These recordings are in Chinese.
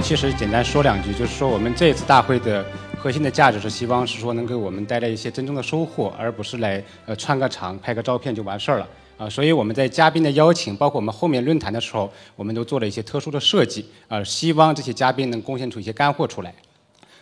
其实简单说两句，就是说我们这次大会的核心的价值是希望是说能给我们带来一些真正的收获，而不是来呃串个场、拍个照片就完事儿了啊。所以我们在嘉宾的邀请，包括我们后面论坛的时候，我们都做了一些特殊的设计啊，希望这些嘉宾能贡献出一些干货出来。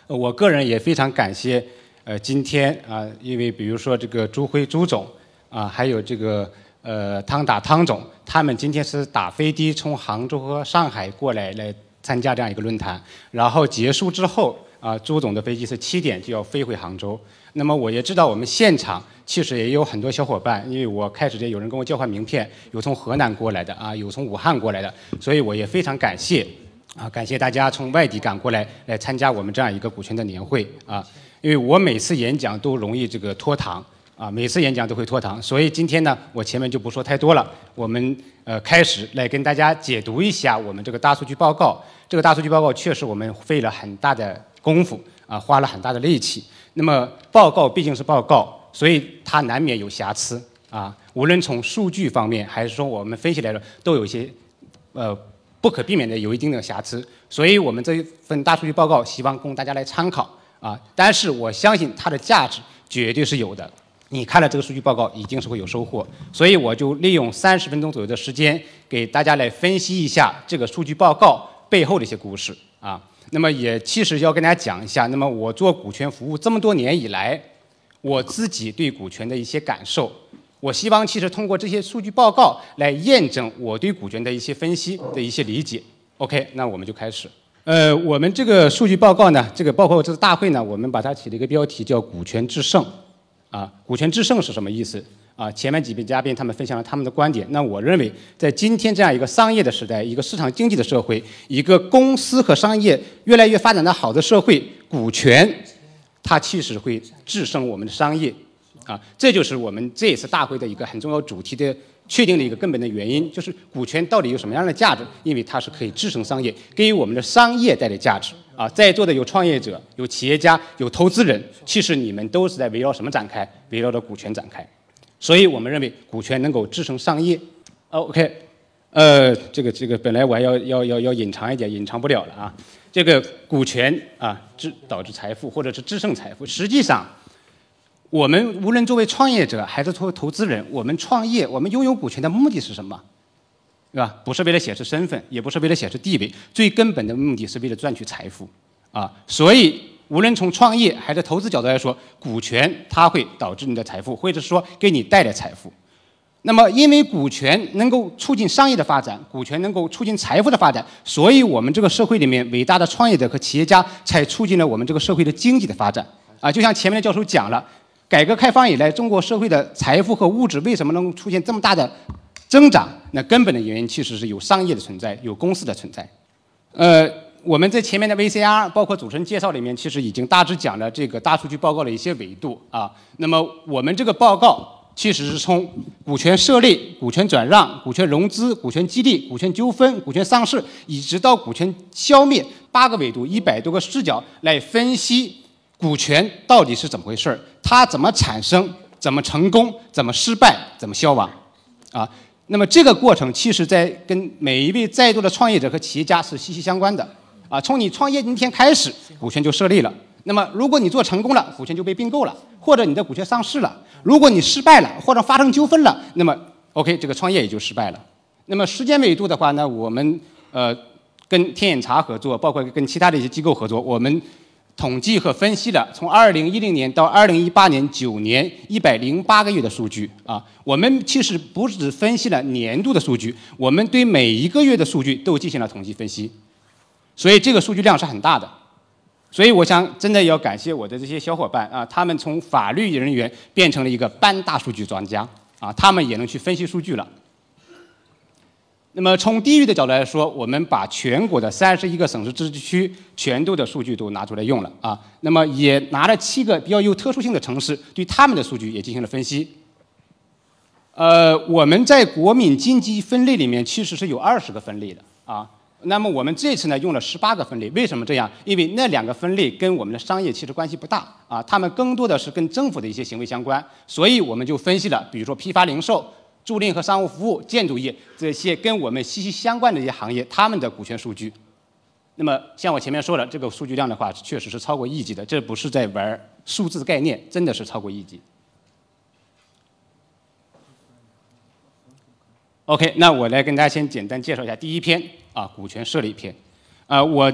我个人也非常感谢呃今天啊，因为比如说这个朱辉朱总啊，还有这个呃汤打汤总，他们今天是打飞的从杭州和上海过来来参加这样一个论坛，然后结束之后啊，朱总的飞机是七点就要飞回杭州。那么我也知道我们现场其实也有很多小伙伴，因为我开始前有人跟我交换名片，有从河南过来的啊，有从武汉过来的，所以我也非常感谢啊，感谢大家从外地赶过来来参加我们这样一个股权的年会啊，因为我每次演讲都容易这个拖堂。啊，每次演讲都会拖堂，所以今天呢，我前面就不说太多了。我们呃开始来跟大家解读一下我们这个大数据报告。这个大数据报告确实我们费了很大的功夫啊，花了很大的力气。那么报告毕竟是报告，所以它难免有瑕疵啊。无论从数据方面，还是说我们分析来说，都有一些呃不可避免的有一定的瑕疵。所以我们这一份大数据报告希望供大家来参考啊。但是我相信它的价值绝对是有的。你看了这个数据报告，一定是会有收获，所以我就利用三十分钟左右的时间，给大家来分析一下这个数据报告背后的一些故事啊。那么也其实要跟大家讲一下，那么我做股权服务这么多年以来，我自己对股权的一些感受，我希望其实通过这些数据报告来验证我对股权的一些分析的一些理解。OK，那我们就开始。呃，我们这个数据报告呢，这个包括这次大会呢，我们把它起了一个标题叫“股权制胜”。啊，股权制胜是什么意思？啊，前面几位嘉宾他们分享了他们的观点。那我认为，在今天这样一个商业的时代，一个市场经济的社会，一个公司和商业越来越发展的好的社会，股权它其实会制胜我们的商业。啊，这就是我们这次大会的一个很重要主题的确定的一个根本的原因，就是股权到底有什么样的价值？因为它是可以制胜商业，给我们的商业带来价值。啊，在座的有创业者、有企业家、有投资人，其实你们都是在围绕什么展开？围绕着股权展开。所以我们认为股权能够支撑商业。OK，呃，这个这个本来我还要要要要隐藏一点，隐藏不了了啊。这个股权啊，制导致财富或者是制胜财富。实际上，我们无论作为创业者还是作为投资人，我们创业，我们拥有股权的目的是什么？对吧？不是为了显示身份，也不是为了显示地位，最根本的目的是为了赚取财富，啊！所以无论从创业还是投资角度来说，股权它会导致你的财富，或者说给你带来财富。那么，因为股权能够促进商业的发展，股权能够促进财富的发展，所以我们这个社会里面伟大的创业者和企业家才促进了我们这个社会的经济的发展。啊，就像前面的教授讲了，改革开放以来，中国社会的财富和物质为什么能出现这么大的？增长，那根本的原因其实是有商业的存在，有公司的存在。呃，我们在前面的 VCR，包括主持人介绍里面，其实已经大致讲了这个大数据报告的一些维度啊。那么我们这个报告其实是从股权设立、股权转让、股权融资、股权激励、股权纠纷、股权上市，一直到股权消灭八个维度、一百多个视角来分析股权到底是怎么回事儿，它怎么产生、怎么成功、怎么失败、怎么消亡，啊。那么这个过程，其实在跟每一位在座的创业者和企业家是息息相关的，啊，从你创业那天开始，股权就设立了。那么如果你做成功了，股权就被并购了，或者你的股权上市了；如果你失败了，或者发生纠纷了，那么 OK，这个创业也就失败了。那么时间维度的话呢，我们呃跟天眼查合作，包括跟其他的一些机构合作，我们。统计和分析了从二零一零年到二零一八年九年一百零八个月的数据啊，我们其实不只分析了年度的数据，我们对每一个月的数据都进行了统计分析，所以这个数据量是很大的，所以我想真的要感谢我的这些小伙伴啊，他们从法律人员变成了一个搬大数据专家啊，他们也能去分析数据了。那么从地域的角度来说，我们把全国的三十一个省市自治区全都的数据都拿出来用了啊。那么也拿了七个比较有特殊性的城市，对他们的数据也进行了分析。呃，我们在国民经济分类里面其实是有二十个分类的啊。那么我们这次呢用了十八个分类，为什么这样？因为那两个分类跟我们的商业其实关系不大啊，他们更多的是跟政府的一些行为相关，所以我们就分析了，比如说批发零售。租赁和商务服务、建筑业这些跟我们息息相关的一些行业，他们的股权数据。那么像我前面说的，这个数据量的话，确实是超过亿级的，这不是在玩数字概念，真的是超过亿级。OK，那我来跟大家先简单介绍一下第一篇啊，股权设立篇。啊，我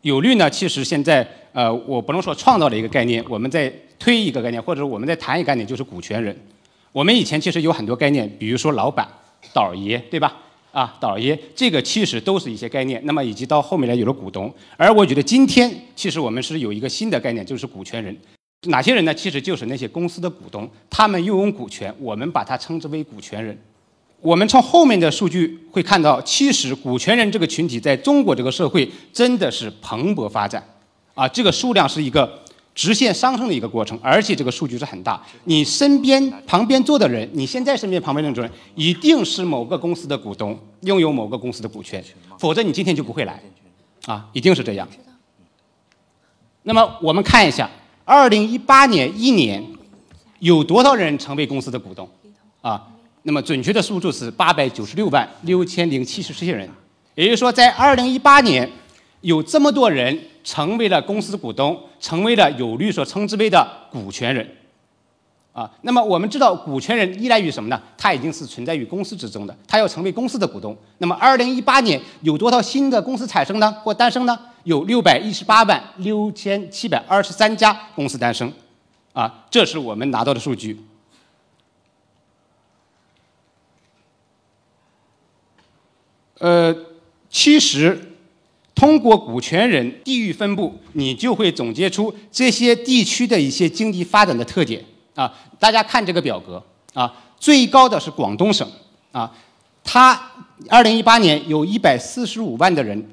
有律呢，其实现在呃，我不能说创造了一个概念，我们在推一个概念，或者我们在谈一个概念，就是股权人。我们以前其实有很多概念，比如说老板、倒爷，对吧？啊，倒爷，这个其实都是一些概念。那么以及到后面来有了股东，而我觉得今天其实我们是有一个新的概念，就是股权人。哪些人呢？其实就是那些公司的股东，他们拥有股权，我们把它称之为股权人。我们从后面的数据会看到，其实股权人这个群体在中国这个社会真的是蓬勃发展，啊，这个数量是一个直线上升的一个过程，而且这个数据是很大。你身边旁边坐的人，你现在身边旁边的人，一定是某个公司的股东，拥有某个公司的股权，否则你今天就不会来，啊，一定是这样。那么我们看一下，二零一八年一年有多少人成为公司的股东，啊？那么准确的数字是八百九十六万六千零七十七人，也就是说，在二零一八年，有这么多人成为了公司股东，成为了有律所称之为的股权人，啊，那么我们知道股权人依赖于什么呢？他已经是存在于公司之中的，他要成为公司的股东。那么二零一八年有多少新的公司产生呢？或诞生呢？有六百一十八万六千七百二十三家公司诞生，啊，这是我们拿到的数据。呃，其实通过股权人地域分布，你就会总结出这些地区的一些经济发展的特点啊。大家看这个表格啊，最高的是广东省啊，它二零一八年有一百四十五万的人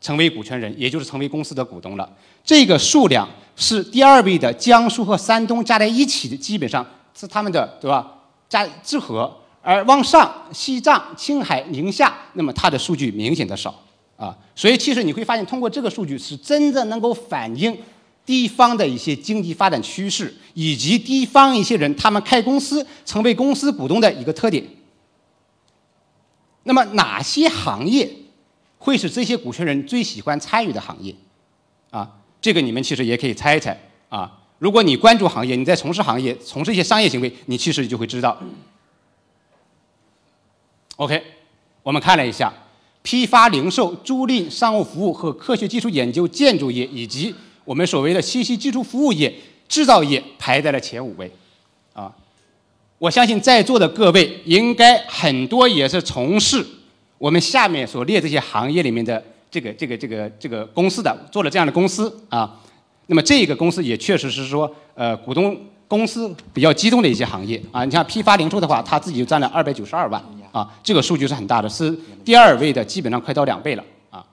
成为股权人，也就是成为公司的股东了。这个数量是第二位的江苏和山东加在一起的，基本上是他们的对吧？加之和。而往上，西藏、青海、宁夏，那么它的数据明显的少啊，所以其实你会发现，通过这个数据是真正能够反映地方的一些经济发展趋势，以及地方一些人他们开公司、成为公司股东的一个特点。那么哪些行业会是这些股权人最喜欢参与的行业？啊，这个你们其实也可以猜一猜啊。如果你关注行业，你在从事行业、从事一些商业行为，你其实就会知道。OK，我们看了一下，批发、零售、租赁、商务服务和科学技术研究、建筑业以及我们所谓的信息技术服务业、制造业排在了前五位。啊，我相信在座的各位应该很多也是从事我们下面所列这些行业里面的这个这个这个这个公司的，做了这样的公司啊。那么这个公司也确实是说，呃，股东公司比较集中的一些行业啊。你像批发零售的话，它自己就占了二百九十二万。啊，这个数据是很大的，是第二位的，基本上快到两倍了啊。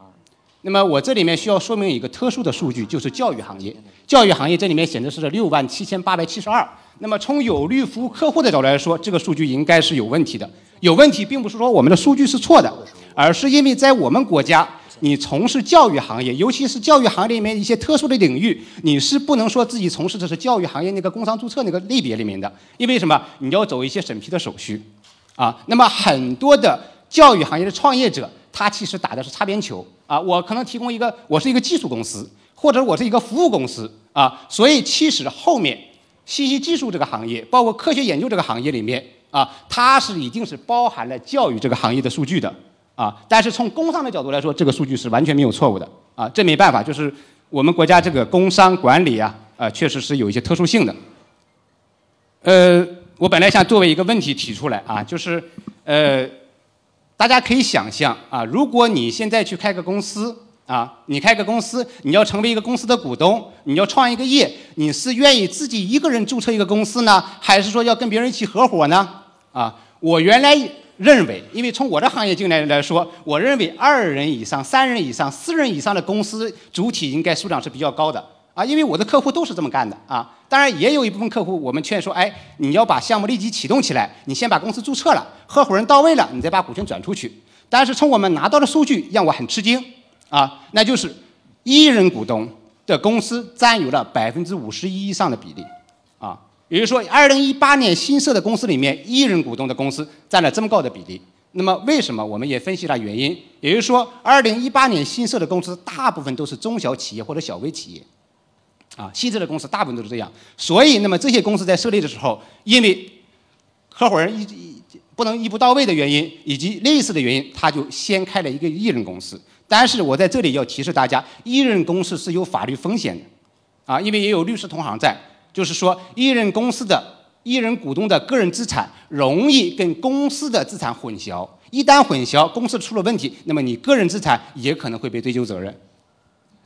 那么我这里面需要说明一个特殊的数据，就是教育行业。教育行业这里面显示是六万七千八百七十二。那么从有律服务客户的角度来说，这个数据应该是有问题的。有问题并不是说我们的数据是错的，而是因为在我们国家，你从事教育行业，尤其是教育行业里面一些特殊的领域，你是不能说自己从事的是教育行业那个工商注册那个类别里面的，因为什么？你要走一些审批的手续。啊，那么很多的教育行业的创业者，他其实打的是擦边球啊。我可能提供一个，我是一个技术公司，或者我是一个服务公司啊。所以其实后面信息技术这个行业，包括科学研究这个行业里面啊，它是一定是包含了教育这个行业的数据的啊。但是从工商的角度来说，这个数据是完全没有错误的啊。这没办法，就是我们国家这个工商管理啊，呃，确实是有一些特殊性的，呃。我本来想作为一个问题提出来啊，就是，呃，大家可以想象啊，如果你现在去开个公司啊，你开个公司，你要成为一个公司的股东，你要创一个业，你是愿意自己一个人注册一个公司呢，还是说要跟别人一起合伙呢？啊，我原来认为，因为从我的行业经验来说，我认为二人以上、三人以上、四人以上的公司主体应该数量是比较高的。啊，因为我的客户都是这么干的啊。当然，也有一部分客户，我们劝说，哎，你要把项目立即启动起来，你先把公司注册了，合伙人到位了，你再把股权转出去。但是从我们拿到的数据让我很吃惊啊，那就是一人股东的公司占有了百分之五十一以上的比例啊。也就是说，二零一八年新设的公司里面，一人股东的公司占了这么高的比例。那么为什么？我们也分析了原因，也就是说，二零一八年新设的公司大部分都是中小企业或者小微企业，啊，新设的公司大部分都是这样。所以，那么这些公司在设立的时候，因为合伙人一一不能一步到位的原因，以及类似的原因，他就先开了一个一人公司。但是我在这里要提示大家，一人公司是有法律风险的，啊，因为也有律师同行在，就是说一人公司的一人股东的个人资产容易跟公司的资产混淆，一旦混淆，公司出了问题，那么你个人资产也可能会被追究责任。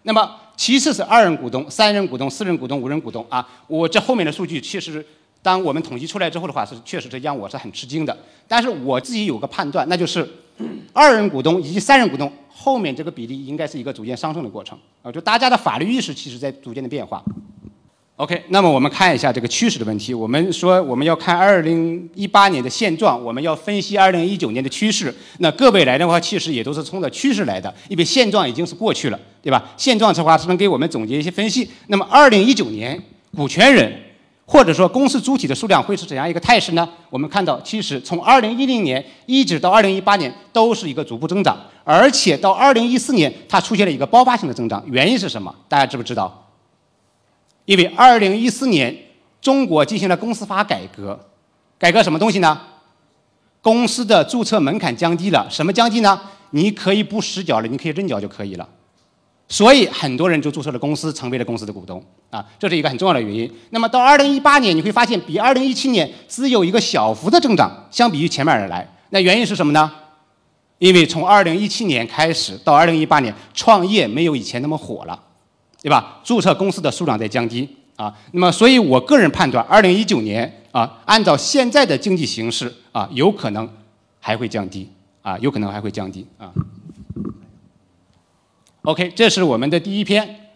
那么其次是二人股东、三人股东、四人股东、五人股东啊，我这后面的数据其实当我们统计出来之后的话，是确实是让我是很吃惊的。但是我自己有个判断，那就是二人股东以及三人股东。后面这个比例应该是一个逐渐上升的过程啊，就大家的法律意识其实在逐渐的变化。OK，那么我们看一下这个趋势的问题。我们说我们要看二零一八年的现状，我们要分析二零一九年的趋势。那各位来的话，其实也都是冲着趋势来的，因为现状已经是过去了，对吧？现状的话是能给我们总结一些分析。那么二零一九年股权人。或者说公司主体的数量会是怎样一个态势呢？我们看到，其实从2010年一直到2018年都是一个逐步增长，而且到2014年它出现了一个爆发性的增长。原因是什么？大家知不知道？因为2014年中国进行了公司法改革，改革什么东西呢？公司的注册门槛降低了，什么降低呢？你可以不实缴了，你可以认缴就可以了。所以很多人就注册了公司，成为了公司的股东啊，这是一个很重要的原因。那么到二零一八年，你会发现比二零一七年只有一个小幅的增长，相比于前面而来。那原因是什么呢？因为从二零一七年开始到二零一八年，创业没有以前那么火了，对吧？注册公司的数量在降低啊。那么，所以我个人判断，二零一九年啊，按照现在的经济形势啊，有可能还会降低啊，有可能还会降低啊。OK，这是我们的第一篇。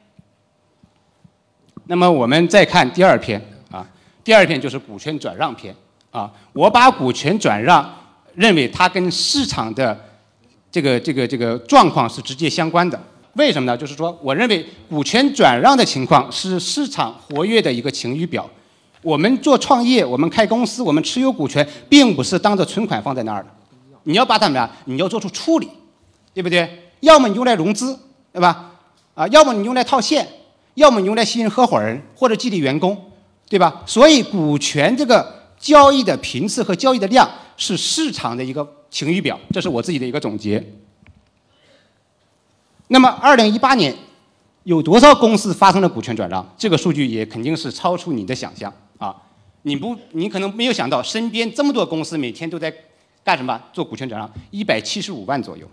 那么我们再看第二篇啊，第二篇就是股权转让篇啊。我把股权转让认为它跟市场的这个这个这个状况是直接相关的。为什么呢？就是说，我认为股权转让的情况是市场活跃的一个晴雨表。我们做创业，我们开公司，我们持有股权，并不是当着存款放在那儿的。你要把它怎么样？你要做出处理，对不对？要么你用来融资。对吧？啊，要么你用来套现，要么你用来吸引合伙人或者激励员工，对吧？所以股权这个交易的频次和交易的量是市场的一个晴雨表，这是我自己的一个总结。那么，二零一八年有多少公司发生了股权转让？这个数据也肯定是超出你的想象啊！你不，你可能没有想到，身边这么多公司每天都在干什么？做股权转让，一百七十五万左右。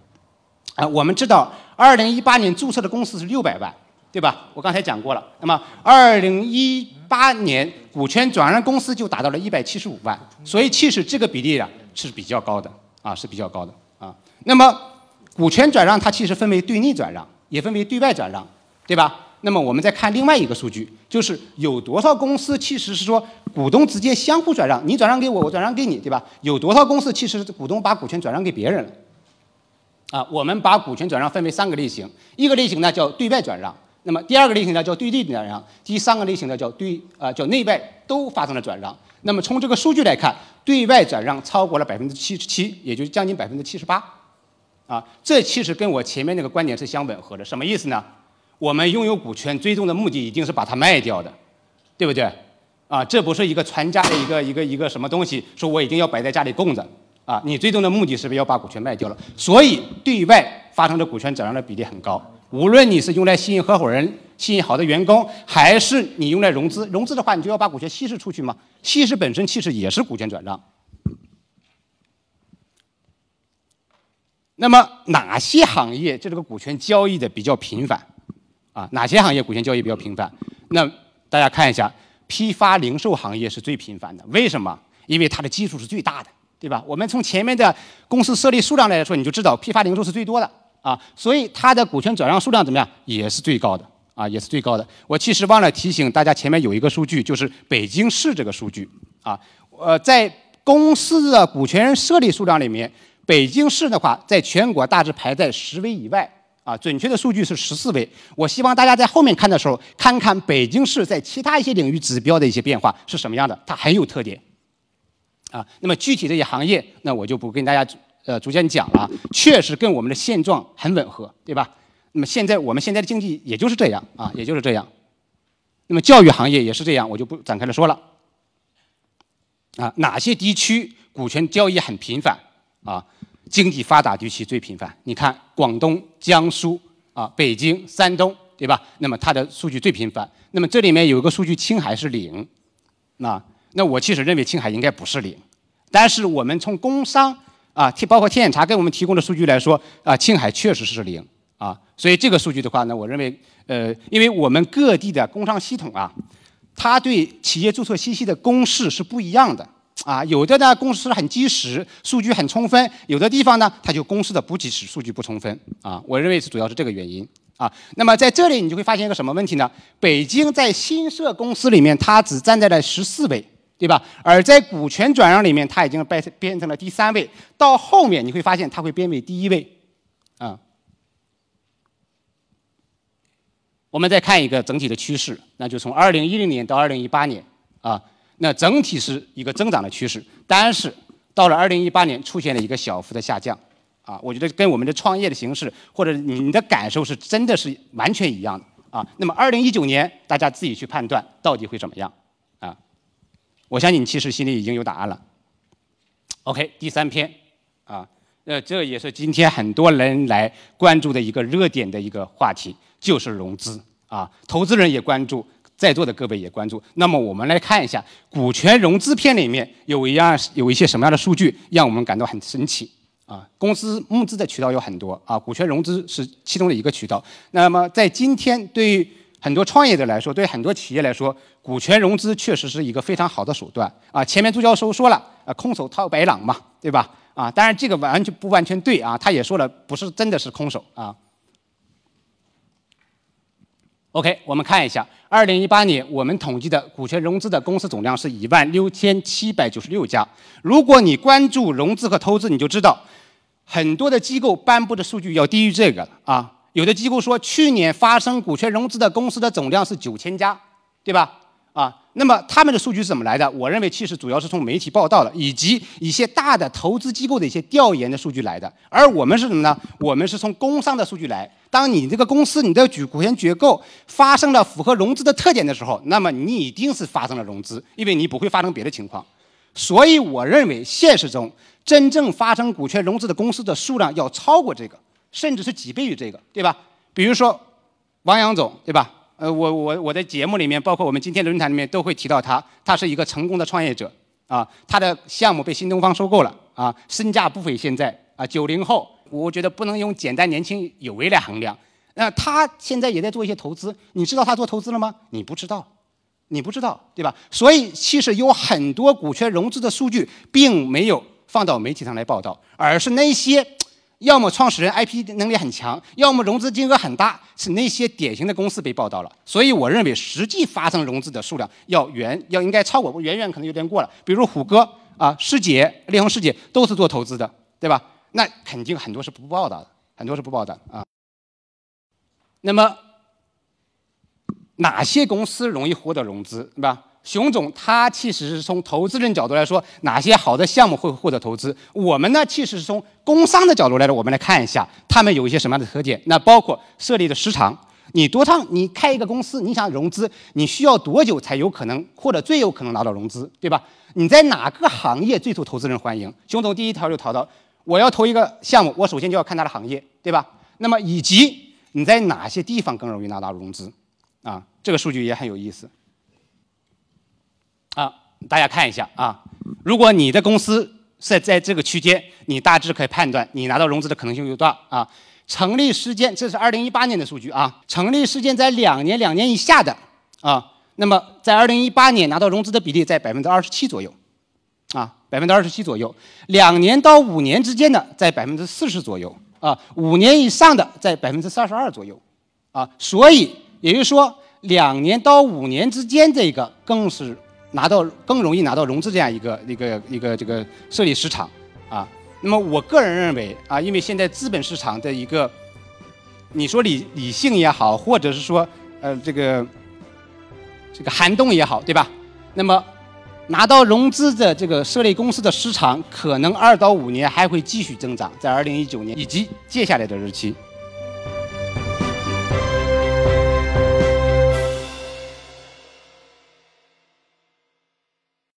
啊，我们知道，二零一八年注册的公司是六百万，对吧？我刚才讲过了。那么，二零一八年股权转让公司就达到了一百七十五万，所以其实这个比例啊是比较高的啊，是比较高的啊。那么，股权转让它其实分为对内转让，也分为对外转让，对吧？那么我们再看另外一个数据，就是有多少公司其实是说股东直接相互转让，你转让给我，我转让给你，对吧？有多少公司其实股东把股权转让给别人了？啊，我们把股权转让分为三个类型，一个类型呢叫对外转让，那么第二个类型呢叫对内转让，第三个类型呢叫对啊叫内外都发生了转让。那么从这个数据来看，对外转让超过了百分之七十七，也就是将近百分之七十八。啊，这其实跟我前面那个观点是相吻合的。什么意思呢？我们拥有股权最终的目的一定是把它卖掉的，对不对？啊，这不是一个传家的一个一个一个什么东西，说我一定要摆在家里供着。啊，你最终的目的是不是要把股权卖掉了？所以对外发生的股权转让的比例很高。无论你是用来吸引合伙人、吸引好的员工，还是你用来融资，融资的话你就要把股权稀释出去嘛。稀释本身其实也是股权转让。那么哪些行业就这个股权交易的比较频繁？啊，哪些行业股权交易比较频繁？那大家看一下，批发零售行业是最频繁的。为什么？因为它的基数是最大的。对吧？我们从前面的公司设立数量来说，你就知道批发零售是最多的啊，所以它的股权转让数量怎么样，也是最高的啊，也是最高的。我其实忘了提醒大家，前面有一个数据，就是北京市这个数据啊，呃，在公司的股权设立数量里面，北京市的话，在全国大致排在十位以外啊，准确的数据是十四位。我希望大家在后面看的时候，看看北京市在其他一些领域指标的一些变化是什么样的，它很有特点。啊，那么具体这些行业，那我就不跟大家呃逐渐讲了，确实跟我们的现状很吻合，对吧？那么现在我们现在的经济也就是这样啊，也就是这样。那么教育行业也是这样，我就不展开了说了。啊，哪些地区股权交易很频繁？啊，经济发达地区最频繁。你看广东、江苏啊，北京、山东，对吧？那么它的数据最频繁。那么这里面有一个数据，青海是零。那那我其实认为青海应该不是零，但是我们从工商啊，包括天眼查给我们提供的数据来说，啊，青海确实是零啊。所以这个数据的话呢，我认为，呃，因为我们各地的工商系统啊。它对企业注册信息的公示是不一样的啊，有的呢公司很及时，数据很充分；有的地方呢，它就公司的不及时，数据不充分啊。我认为是主要是这个原因啊。那么在这里你就会发现一个什么问题呢？北京在新设公司里面，它只站在了十四位，对吧？而在股权转让里面，它已经变变成了第三位。到后面你会发现，它会变为第一位啊。我们再看一个整体的趋势，那就从二零一零年到二零一八年啊，那整体是一个增长的趋势，但是到了二零一八年出现了一个小幅的下降，啊，我觉得跟我们的创业的形式或者你的感受是真的是完全一样的啊。那么二零一九年大家自己去判断到底会怎么样啊？我相信你其实心里已经有答案了。OK，第三篇啊，那这也是今天很多人来关注的一个热点的一个话题。就是融资啊，投资人也关注，在座的各位也关注。那么我们来看一下股权融资篇里面有一样有一些什么样的数据，让我们感到很神奇啊。公司募资的渠道有很多啊，股权融资是其中的一个渠道。那么在今天，对于很多创业者来说，对很多企业来说，股权融资确实是一个非常好的手段啊。前面朱教授说了，啊，空手套白狼嘛，对吧？啊，当然这个完全不完全对啊，他也说了，不是真的是空手啊。OK，我们看一下，二零一八年我们统计的股权融资的公司总量是一万六千七百九十六家。如果你关注融资和投资，你就知道，很多的机构颁布的数据要低于这个了啊。有的机构说，去年发生股权融资的公司的总量是九千家，对吧？啊，那么他们的数据是怎么来的？我认为其实主要是从媒体报道的，以及一些大的投资机构的一些调研的数据来的。而我们是什么呢？我们是从工商的数据来。当你这个公司你的举股权结构发生了符合融资的特点的时候，那么你一定是发生了融资，因为你不会发生别的情况。所以我认为现实中真正发生股权融资的公司的数量要超过这个，甚至是几倍于这个，对吧？比如说王阳总，对吧？呃，我我我在节目里面，包括我们今天论坛里面都会提到他，他是一个成功的创业者啊，他的项目被新东方收购了啊，身价不菲。现在啊，九零后，我觉得不能用简单年轻有为来衡量。那他现在也在做一些投资，你知道他做投资了吗？你不知道，你不知道，对吧？所以其实有很多股权融资的数据并没有放到媒体上来报道，而是那些。要么创始人 IP 能力很强，要么融资金额很大，是那些典型的公司被报道了。所以我认为实际发生融资的数量要远要应该超过，远远可能有点过了。比如虎哥啊、世杰、立恒世界都是做投资的，对吧？那肯定很多是不报道的，很多是不报道啊。那么哪些公司容易获得融资，对吧？熊总他其实是从投资人角度来说，哪些好的项目会获得投资？我们呢，其实是从工商的角度来说，我们来看一下他们有一些什么样的特点。那包括设立的时长，你多长？你开一个公司，你想融资，你需要多久才有可能或者最有可能拿到融资，对吧？你在哪个行业最受投资人欢迎？熊总第一条就谈到，我要投一个项目，我首先就要看它的行业，对吧？那么以及你在哪些地方更容易拿到融资？啊，这个数据也很有意思。啊，大家看一下啊，如果你的公司是在这个区间，你大致可以判断你拿到融资的可能性有多大啊。成立时间，这是二零一八年的数据啊，成立时间在两年、两年以下的啊，那么在二零一八年拿到融资的比例在百分之二十七左右，啊，百分之二十七左右。两年到五年之间的在百分之四十左右啊，五年以上的在百分之三十二左右啊，所以也就是说，两年到五年之间这个更是。拿到更容易拿到融资这样一个一个一个这个设立市场啊，那么我个人认为啊，因为现在资本市场的一个，你说理理性也好，或者是说呃这个这个寒冬也好，对吧？那么拿到融资的这个设立公司的时长，可能二到五年还会继续增长，在二零一九年以及接下来的日期。